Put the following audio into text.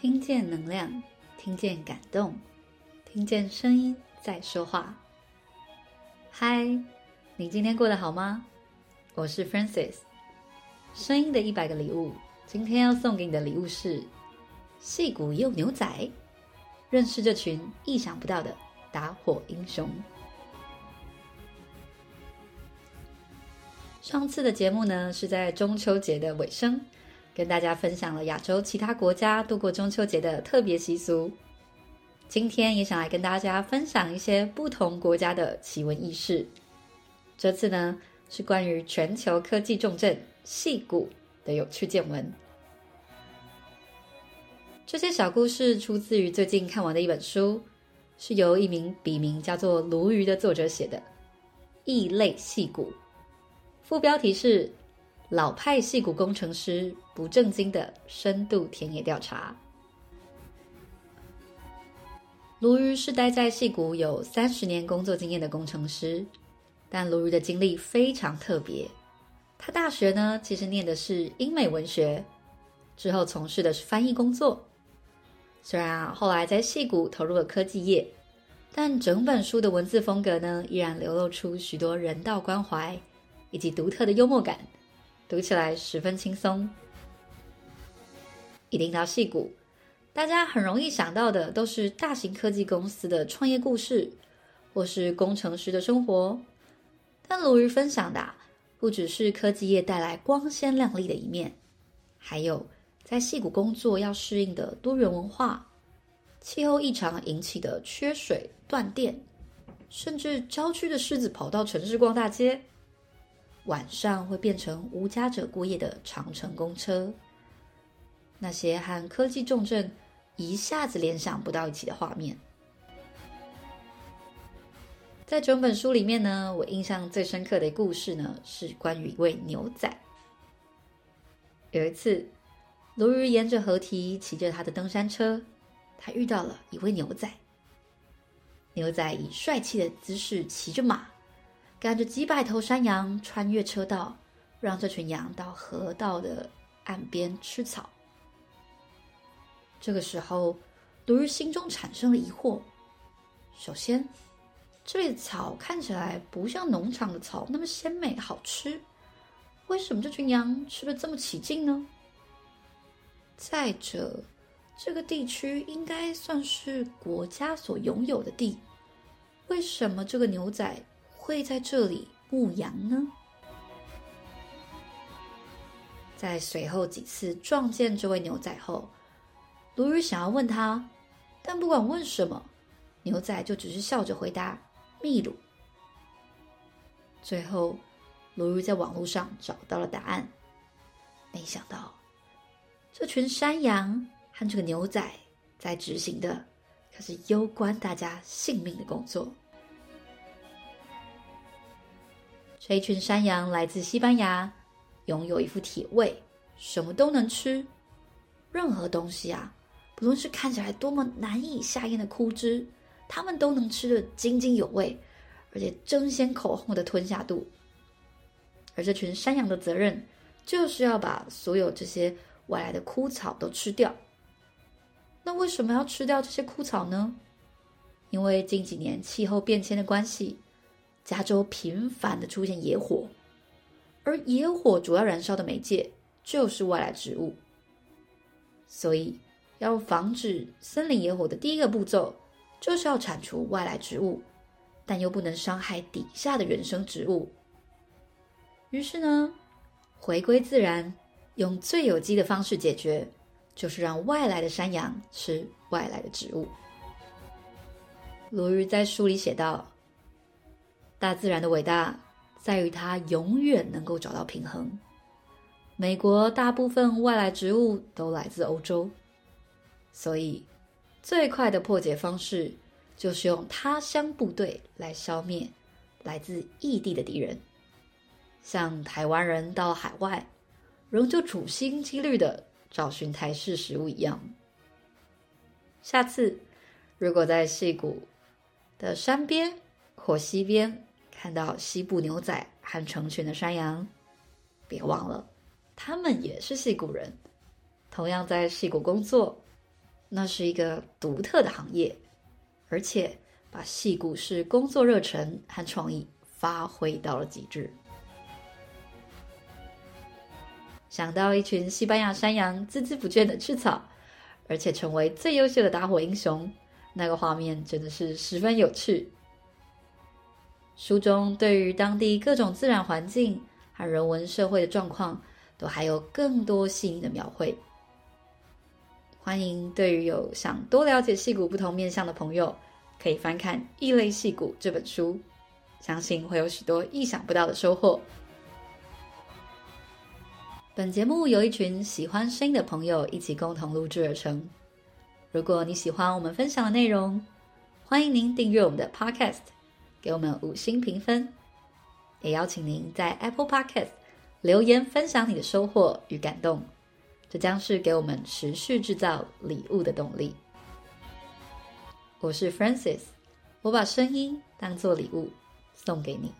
听见能量，听见感动，听见声音在说话。嗨，你今天过得好吗？我是 Frances，声音的一百个礼物。今天要送给你的礼物是：矽谷也有牛仔，认识这群意想不到的打火英雄。上次的节目呢，是在中秋节的尾声。跟大家分享了亚洲其他国家度过中秋节的特别习俗。今天也想来跟大家分享一些不同国家的奇闻异事。这次呢，是关于全球科技重镇矽谷的有趣见闻。这些小故事出自于最近看完的一本书，是由一名笔名叫做鲈鱼的作者写的《异类矽谷》，副标题是。老派戏骨工程师不正经的深度田野调查。鲈鱼是待在戏骨有三十年工作经验的工程师，但鲈鱼的经历非常特别。他大学呢，其实念的是英美文学，之后从事的是翻译工作。虽然啊，后来在戏骨投入了科技业，但整本书的文字风格呢，依然流露出许多人道关怀以及独特的幽默感。读起来十分轻松。一听到戏谷，大家很容易想到的都是大型科技公司的创业故事，或是工程师的生活。但鲁豫分享的，不只是科技业带来光鲜亮丽的一面，还有在戏谷工作要适应的多元文化、气候异常引起的缺水、断电，甚至郊区的狮子跑到城市逛大街。晚上会变成无家者过夜的长城公车，那些和科技重镇一下子联想不到一起的画面。在整本书里面呢，我印象最深刻的故事呢，是关于一位牛仔。有一次，鲈鱼沿着河堤骑着他的登山车，他遇到了一位牛仔。牛仔以帅气的姿势骑着马。赶着几百头山羊穿越车道，让这群羊到河道的岸边吃草。这个时候，鲁日心中产生了疑惑：首先，这里的草看起来不像农场的草那么鲜美好吃，为什么这群羊吃的这么起劲呢？再者，这个地区应该算是国家所拥有的地，为什么这个牛仔会在这里牧羊呢？在随后几次撞见这位牛仔后，鲈鱼想要问他，但不管问什么，牛仔就只是笑着回答：“秘鲁。”最后，鲈鱼在网络上找到了答案。没想到，这群山羊和这个牛仔在执行的可是攸关大家性命的工作。这一群山羊来自西班牙，拥有一副铁胃，什么都能吃。任何东西啊，不论是看起来多么难以下咽的枯枝，它们都能吃得津津有味，而且争先恐后的吞下肚。而这群山羊的责任，就是要把所有这些外来的枯草都吃掉。那为什么要吃掉这些枯草呢？因为近几年气候变迁的关系。加州频繁的出现野火，而野火主要燃烧的媒介就是外来植物，所以要防止森林野火的第一个步骤就是要铲除外来植物，但又不能伤害底下的原生植物。于是呢，回归自然，用最有机的方式解决，就是让外来的山羊吃外来的植物。鲈鱼在书里写道。大自然的伟大在于它永远能够找到平衡。美国大部分外来植物都来自欧洲，所以最快的破解方式就是用他乡部队来消灭来自异地的敌人。像台湾人到海外，仍旧处心积虑的找寻台式食物一样。下次如果在溪谷的山边或溪边，看到西部牛仔和成群的山羊，别忘了，他们也是戏谷人，同样在戏谷工作，那是一个独特的行业，而且把戏谷式工作热忱和创意发挥到了极致。想到一群西班牙山羊孜孜不倦的吃草，而且成为最优秀的打火英雄，那个画面真的是十分有趣。书中对于当地各种自然环境和人文社会的状况，都还有更多细腻的描绘。欢迎对于有想多了解戏骨不同面向的朋友，可以翻看《异类戏骨》这本书，相信会有许多意想不到的收获。本节目由一群喜欢声音的朋友一起共同录制而成。如果你喜欢我们分享的内容，欢迎您订阅我们的 Podcast，给我们五星评分。也邀请您在 Apple Podcast 留言分享你的收获与感动，这将是给我们持续制造礼物的动力。我是 Francis，我把声音当做礼物送给你。